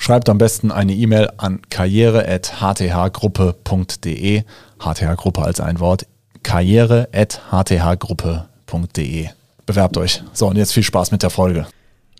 Schreibt am besten eine E-Mail an karriere.hthgruppe.de. HTH-Gruppe als ein Wort. karriere.hthgruppe.de. Bewerbt euch. So, und jetzt viel Spaß mit der Folge.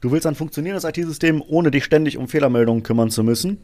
Du willst ein funktionierendes IT-System, ohne dich ständig um Fehlermeldungen kümmern zu müssen?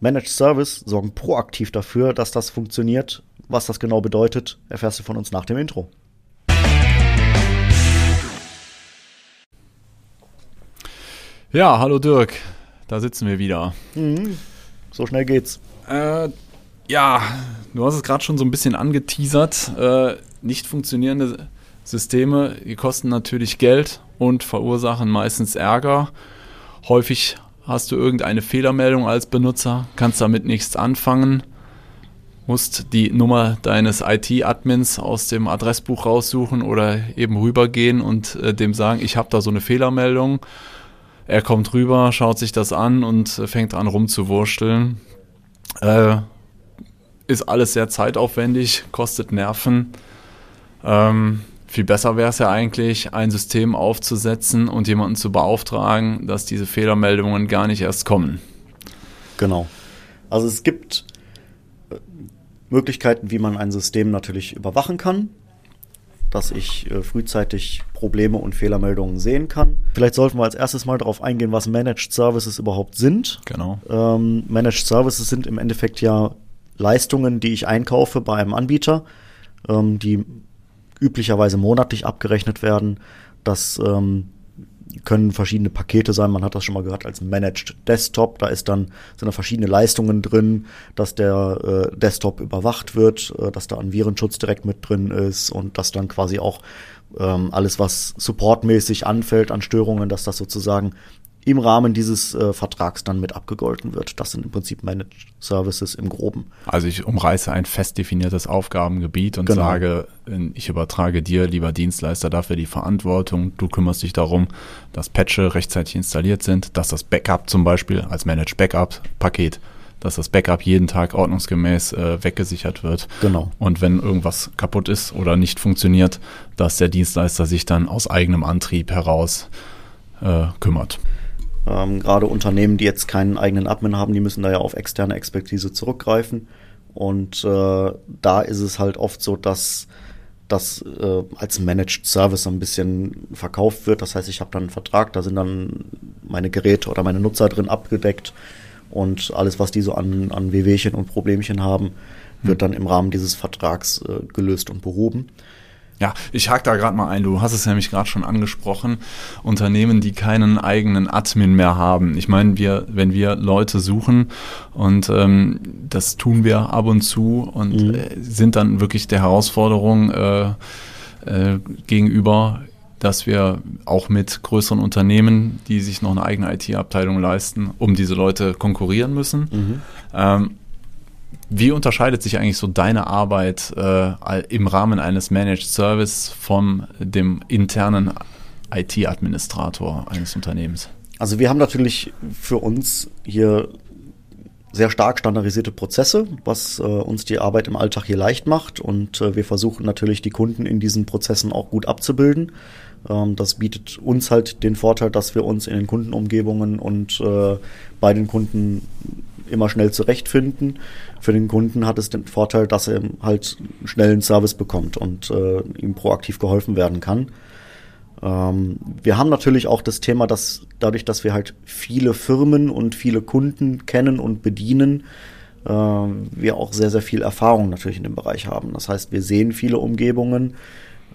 Managed Service sorgen proaktiv dafür, dass das funktioniert. Was das genau bedeutet, erfährst du von uns nach dem Intro. Ja, hallo Dirk. Da sitzen wir wieder. Mhm. So schnell geht's. Äh, ja, du hast es gerade schon so ein bisschen angeteasert. Äh, nicht funktionierende Systeme, die kosten natürlich Geld und verursachen meistens Ärger. Häufig hast du irgendeine Fehlermeldung als Benutzer, kannst damit nichts anfangen, musst die Nummer deines IT-Admins aus dem Adressbuch raussuchen oder eben rübergehen und äh, dem sagen, ich habe da so eine Fehlermeldung er kommt rüber, schaut sich das an und fängt an rumzuwursteln. Äh, ist alles sehr zeitaufwendig, kostet Nerven. Ähm, viel besser wäre es ja eigentlich, ein System aufzusetzen und jemanden zu beauftragen, dass diese Fehlermeldungen gar nicht erst kommen. Genau. Also es gibt äh, Möglichkeiten, wie man ein System natürlich überwachen kann dass ich äh, frühzeitig Probleme und Fehlermeldungen sehen kann. Vielleicht sollten wir als erstes mal darauf eingehen, was Managed Services überhaupt sind. Genau. Ähm, Managed Services sind im Endeffekt ja Leistungen, die ich einkaufe bei einem Anbieter, ähm, die üblicherweise monatlich abgerechnet werden. Das ähm, können verschiedene Pakete sein. Man hat das schon mal gehört als Managed Desktop. Da ist dann sind da verschiedene Leistungen drin, dass der äh, Desktop überwacht wird, äh, dass da ein Virenschutz direkt mit drin ist und dass dann quasi auch ähm, alles, was supportmäßig anfällt an Störungen, dass das sozusagen im Rahmen dieses äh, Vertrags dann mit abgegolten wird. Das sind im Prinzip Managed Services im Groben. Also ich umreiße ein fest definiertes Aufgabengebiet und genau. sage, ich übertrage dir, lieber Dienstleister, dafür die Verantwortung. Du kümmerst dich darum, dass Patche rechtzeitig installiert sind, dass das Backup zum Beispiel als Managed Backup Paket dass das Backup jeden Tag ordnungsgemäß äh, weggesichert wird. Genau. Und wenn irgendwas kaputt ist oder nicht funktioniert, dass der Dienstleister sich dann aus eigenem Antrieb heraus äh, kümmert. Ähm, Gerade Unternehmen, die jetzt keinen eigenen Admin haben, die müssen da ja auf externe Expertise zurückgreifen. Und äh, da ist es halt oft so, dass das äh, als Managed Service ein bisschen verkauft wird. Das heißt, ich habe dann einen Vertrag, da sind dann meine Geräte oder meine Nutzer drin abgedeckt und alles, was die so an, an Wehwehchen und Problemchen haben, wird hm. dann im Rahmen dieses Vertrags äh, gelöst und behoben. Ja, ich hake da gerade mal ein. Du hast es nämlich gerade schon angesprochen. Unternehmen, die keinen eigenen Admin mehr haben. Ich meine, wir, wenn wir Leute suchen und ähm, das tun wir ab und zu und mhm. äh, sind dann wirklich der Herausforderung äh, äh, gegenüber, dass wir auch mit größeren Unternehmen, die sich noch eine eigene IT-Abteilung leisten, um diese Leute konkurrieren müssen. Mhm. Ähm, wie unterscheidet sich eigentlich so deine Arbeit äh, im Rahmen eines Managed Service von dem internen IT-Administrator eines Unternehmens? Also wir haben natürlich für uns hier sehr stark standardisierte Prozesse, was äh, uns die Arbeit im Alltag hier leicht macht. Und äh, wir versuchen natürlich die Kunden in diesen Prozessen auch gut abzubilden. Ähm, das bietet uns halt den Vorteil, dass wir uns in den Kundenumgebungen und äh, bei den Kunden immer schnell zurechtfinden. Für den Kunden hat es den Vorteil, dass er halt schnellen Service bekommt und äh, ihm proaktiv geholfen werden kann. Ähm, wir haben natürlich auch das Thema, dass dadurch, dass wir halt viele Firmen und viele Kunden kennen und bedienen, äh, wir auch sehr, sehr viel Erfahrung natürlich in dem Bereich haben. Das heißt, wir sehen viele Umgebungen,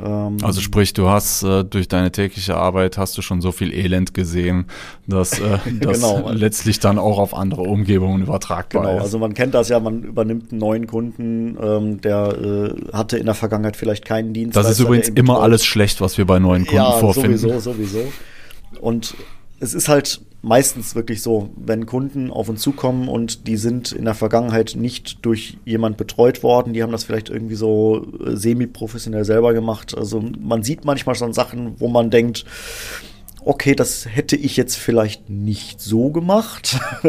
also sprich, du hast äh, durch deine tägliche Arbeit hast du schon so viel Elend gesehen, dass äh, das genau. letztlich dann auch auf andere Umgebungen übertragbar genau. ist. Also man kennt das ja, man übernimmt einen neuen Kunden, ähm, der äh, hatte in der Vergangenheit vielleicht keinen Dienst. Das ist übrigens immer alles schlecht, was wir bei neuen Kunden ja, vorfinden. Sowieso, sowieso. Und es ist halt meistens wirklich so, wenn Kunden auf uns zukommen und die sind in der Vergangenheit nicht durch jemand betreut worden, die haben das vielleicht irgendwie so äh, semi-professionell selber gemacht. Also man sieht manchmal schon Sachen, wo man denkt, okay, das hätte ich jetzt vielleicht nicht so gemacht.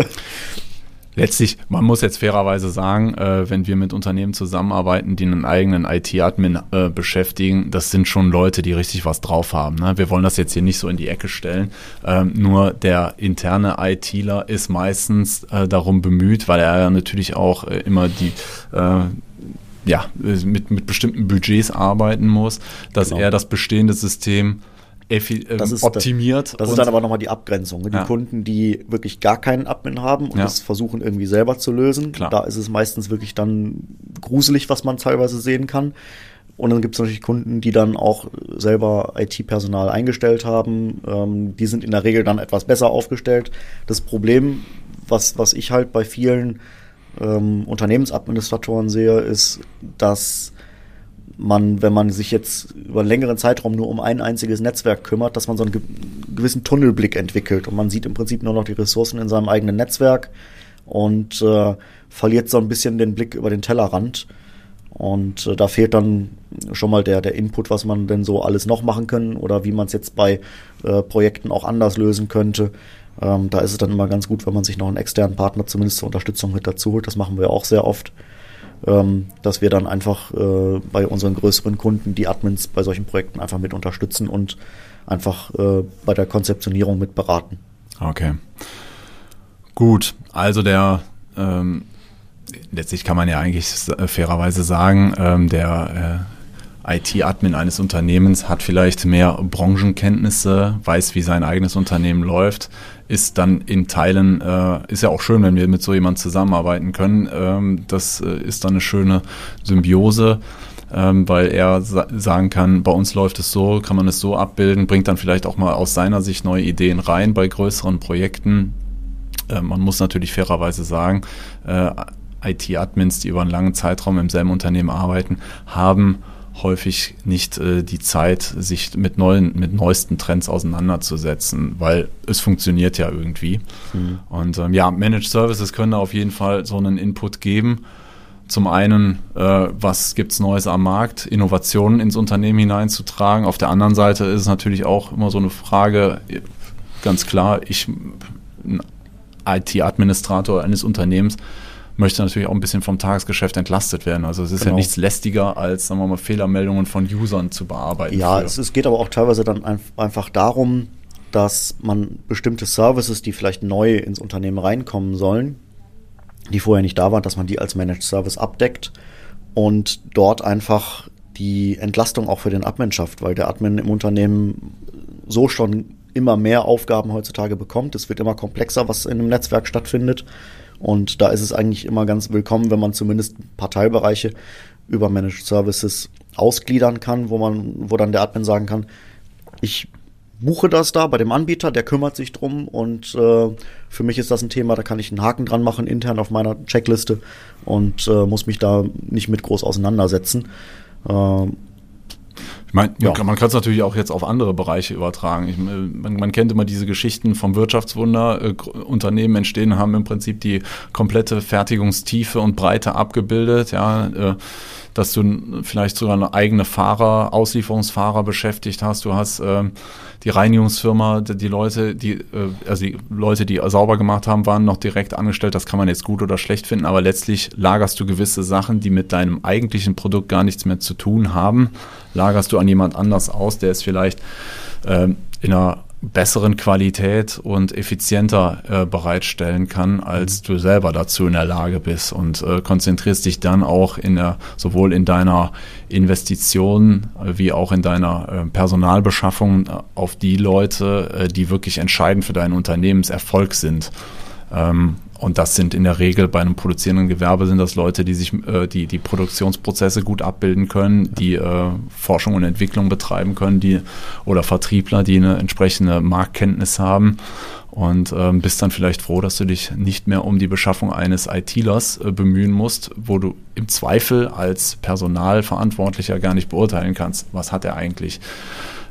letztlich, man muss jetzt fairerweise sagen, äh, wenn wir mit Unternehmen zusammenarbeiten, die einen eigenen IT-Admin äh, beschäftigen, das sind schon Leute, die richtig was drauf haben. Ne? Wir wollen das jetzt hier nicht so in die Ecke stellen. Ähm, nur der interne ITler ist meistens äh, darum bemüht, weil er natürlich auch äh, immer die äh, ja, mit, mit bestimmten Budgets arbeiten muss, dass genau. er das bestehende System ähm, das ist, optimiert. Das, das ist dann aber nochmal die Abgrenzung. Ne? Die ja. Kunden, die wirklich gar keinen Admin haben und ja. das versuchen irgendwie selber zu lösen, Klar. da ist es meistens wirklich dann gruselig, was man teilweise sehen kann. Und dann gibt es natürlich Kunden, die dann auch selber IT-Personal eingestellt haben. Ähm, die sind in der Regel dann etwas besser aufgestellt. Das Problem, was, was ich halt bei vielen ähm, Unternehmensadministratoren sehe, ist, dass man, wenn man sich jetzt über einen längeren Zeitraum nur um ein einziges Netzwerk kümmert, dass man so einen gewissen Tunnelblick entwickelt und man sieht im Prinzip nur noch die Ressourcen in seinem eigenen Netzwerk und äh, verliert so ein bisschen den Blick über den Tellerrand. Und äh, da fehlt dann schon mal der, der Input, was man denn so alles noch machen kann oder wie man es jetzt bei äh, Projekten auch anders lösen könnte. Ähm, da ist es dann immer ganz gut, wenn man sich noch einen externen Partner zumindest zur Unterstützung mit dazu holt. Das machen wir auch sehr oft dass wir dann einfach äh, bei unseren größeren Kunden die Admins bei solchen Projekten einfach mit unterstützen und einfach äh, bei der Konzeptionierung mit beraten. Okay. Gut, also der ähm, letztlich kann man ja eigentlich fairerweise sagen, ähm, der äh, IT-Admin eines Unternehmens hat vielleicht mehr Branchenkenntnisse, weiß, wie sein eigenes Unternehmen läuft, ist dann in Teilen, äh, ist ja auch schön, wenn wir mit so jemandem zusammenarbeiten können. Ähm, das äh, ist dann eine schöne Symbiose. Ähm, weil er sa sagen kann, bei uns läuft es so, kann man es so abbilden, bringt dann vielleicht auch mal aus seiner Sicht neue Ideen rein bei größeren Projekten. Äh, man muss natürlich fairerweise sagen, äh, IT-Admins, die über einen langen Zeitraum im selben Unternehmen arbeiten, haben häufig nicht äh, die Zeit, sich mit neuen, mit neuesten Trends auseinanderzusetzen, weil es funktioniert ja irgendwie. Mhm. Und ähm, ja, Managed Services können auf jeden Fall so einen Input geben. Zum einen, äh, was es Neues am Markt, Innovationen ins Unternehmen hineinzutragen. Auf der anderen Seite ist es natürlich auch immer so eine Frage, ganz klar, ich, ein IT-Administrator eines Unternehmens, möchte natürlich auch ein bisschen vom Tagesgeschäft entlastet werden. Also es ist genau. ja nichts lästiger, als sagen wir mal, Fehlermeldungen von Usern zu bearbeiten. Ja, es, es, geht aber auch teilweise dann ein, einfach darum, dass man bestimmte Services, die vielleicht neu ins Unternehmen reinkommen sollen, die vorher nicht da waren, dass man die als Managed Service abdeckt und dort einfach die Entlastung auch für den Admin schafft, weil der Admin im Unternehmen so schon immer mehr Aufgaben heutzutage bekommt. Es wird immer komplexer, was in einem Netzwerk stattfindet. Und da ist es eigentlich immer ganz willkommen, wenn man zumindest ein paar Teilbereiche über Managed Services ausgliedern kann, wo man, wo dann der Admin sagen kann, ich buche das da bei dem Anbieter, der kümmert sich drum und äh, für mich ist das ein Thema, da kann ich einen Haken dran machen intern auf meiner Checkliste und äh, muss mich da nicht mit groß auseinandersetzen. Äh, ich meine, ja. man kann es natürlich auch jetzt auf andere Bereiche übertragen. Ich, man, man, kennt immer diese Geschichten vom Wirtschaftswunder. Äh, Unternehmen entstehen, haben im Prinzip die komplette Fertigungstiefe und Breite abgebildet. Ja, äh, dass du vielleicht sogar eine eigene Fahrer, Auslieferungsfahrer beschäftigt hast. Du hast äh, die Reinigungsfirma, die, die Leute, die, äh, also die Leute, die sauber gemacht haben, waren noch direkt angestellt. Das kann man jetzt gut oder schlecht finden, aber letztlich lagerst du gewisse Sachen, die mit deinem eigentlichen Produkt gar nichts mehr zu tun haben, lagerst du an jemand anders aus, der es vielleicht äh, in einer besseren Qualität und effizienter äh, bereitstellen kann, als du selber dazu in der Lage bist und äh, konzentrierst dich dann auch in der, sowohl in deiner Investition äh, wie auch in deiner äh, Personalbeschaffung äh, auf die Leute, äh, die wirklich entscheidend für deinen Unternehmenserfolg sind. Ähm, und das sind in der Regel bei einem produzierenden Gewerbe sind das Leute, die sich äh, die die Produktionsprozesse gut abbilden können, die äh, Forschung und Entwicklung betreiben können, die oder Vertriebler, die eine entsprechende Marktkenntnis haben. Und ähm, bist dann vielleicht froh, dass du dich nicht mehr um die Beschaffung eines ITlers äh, bemühen musst, wo du im Zweifel als Personalverantwortlicher gar nicht beurteilen kannst, was hat er eigentlich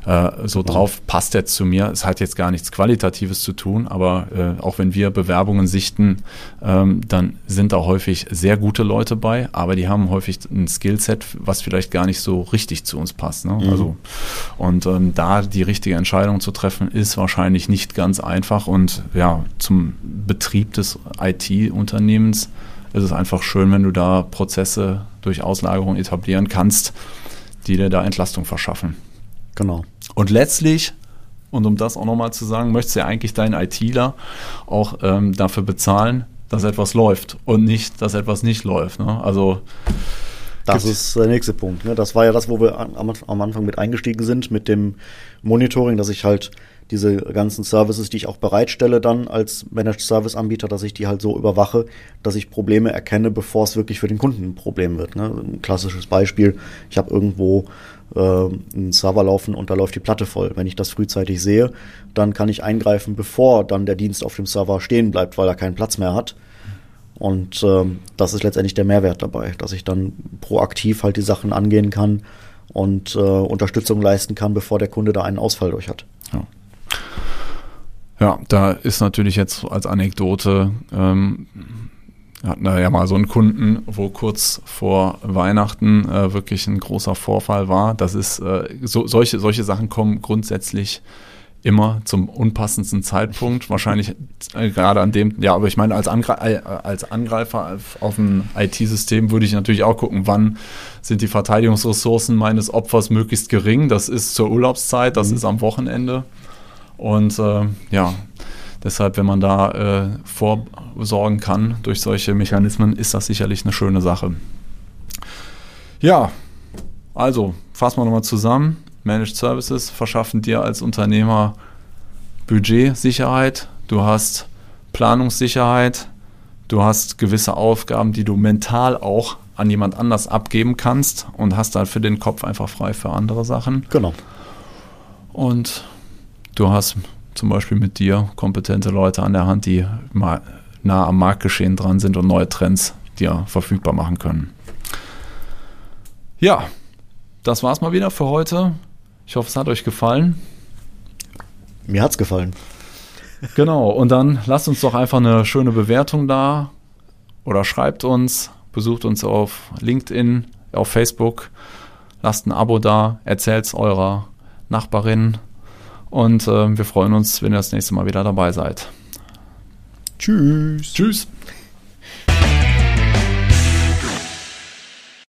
äh, so drauf, passt jetzt zu mir. Es hat jetzt gar nichts Qualitatives zu tun, aber äh, auch wenn wir Bewerbungen sichten, ähm, dann sind da häufig sehr gute Leute bei, aber die haben häufig ein Skillset, was vielleicht gar nicht so richtig zu uns passt. Ne? Mhm. Also, und ähm, da die richtige Entscheidung zu treffen, ist wahrscheinlich nicht ganz einfach und ja, zum Betrieb des IT-Unternehmens ist es einfach schön, wenn du da Prozesse durch Auslagerung etablieren kannst, die dir da Entlastung verschaffen. Genau. Und letztlich, und um das auch nochmal zu sagen, möchtest du ja eigentlich deinen ITler auch ähm, dafür bezahlen, dass etwas läuft und nicht, dass etwas nicht läuft. Ne? Also das ist der nächste Punkt. Ne? Das war ja das, wo wir am, am Anfang mit eingestiegen sind, mit dem Monitoring, dass ich halt diese ganzen Services, die ich auch bereitstelle dann als Managed Service Anbieter, dass ich die halt so überwache, dass ich Probleme erkenne, bevor es wirklich für den Kunden ein Problem wird. Ne? Ein klassisches Beispiel, ich habe irgendwo äh, einen Server laufen und da läuft die Platte voll. Wenn ich das frühzeitig sehe, dann kann ich eingreifen, bevor dann der Dienst auf dem Server stehen bleibt, weil er keinen Platz mehr hat. Und ähm, das ist letztendlich der Mehrwert dabei, dass ich dann proaktiv halt die Sachen angehen kann und äh, Unterstützung leisten kann, bevor der Kunde da einen Ausfall durch hat. Ja. Ja, da ist natürlich jetzt als Anekdote, ähm, hatten wir ja mal so einen Kunden, wo kurz vor Weihnachten äh, wirklich ein großer Vorfall war. Das ist, äh, so, solche, solche Sachen kommen grundsätzlich immer zum unpassendsten Zeitpunkt. Wahrscheinlich äh, gerade an dem, ja, aber ich meine, als, Angre äh, als Angreifer auf, auf ein IT-System würde ich natürlich auch gucken, wann sind die Verteidigungsressourcen meines Opfers möglichst gering. Das ist zur Urlaubszeit, das mhm. ist am Wochenende. Und äh, ja, deshalb, wenn man da äh, vorsorgen kann durch solche Mechanismen, ist das sicherlich eine schöne Sache. Ja, also fassen wir nochmal zusammen. Managed Services verschaffen dir als Unternehmer Budgetsicherheit, du hast Planungssicherheit, du hast gewisse Aufgaben, die du mental auch an jemand anders abgeben kannst und hast dann für den Kopf einfach frei für andere Sachen. Genau. Und du hast zum Beispiel mit dir kompetente Leute an der Hand, die mal nah am Marktgeschehen dran sind und neue Trends dir verfügbar machen können. Ja, das war's mal wieder für heute. Ich hoffe, es hat euch gefallen. Mir hat's gefallen. Genau, und dann lasst uns doch einfach eine schöne Bewertung da oder schreibt uns, besucht uns auf LinkedIn, auf Facebook, lasst ein Abo da, erzählt es eurer Nachbarin und äh, wir freuen uns, wenn ihr das nächste Mal wieder dabei seid. Tschüss. Tschüss.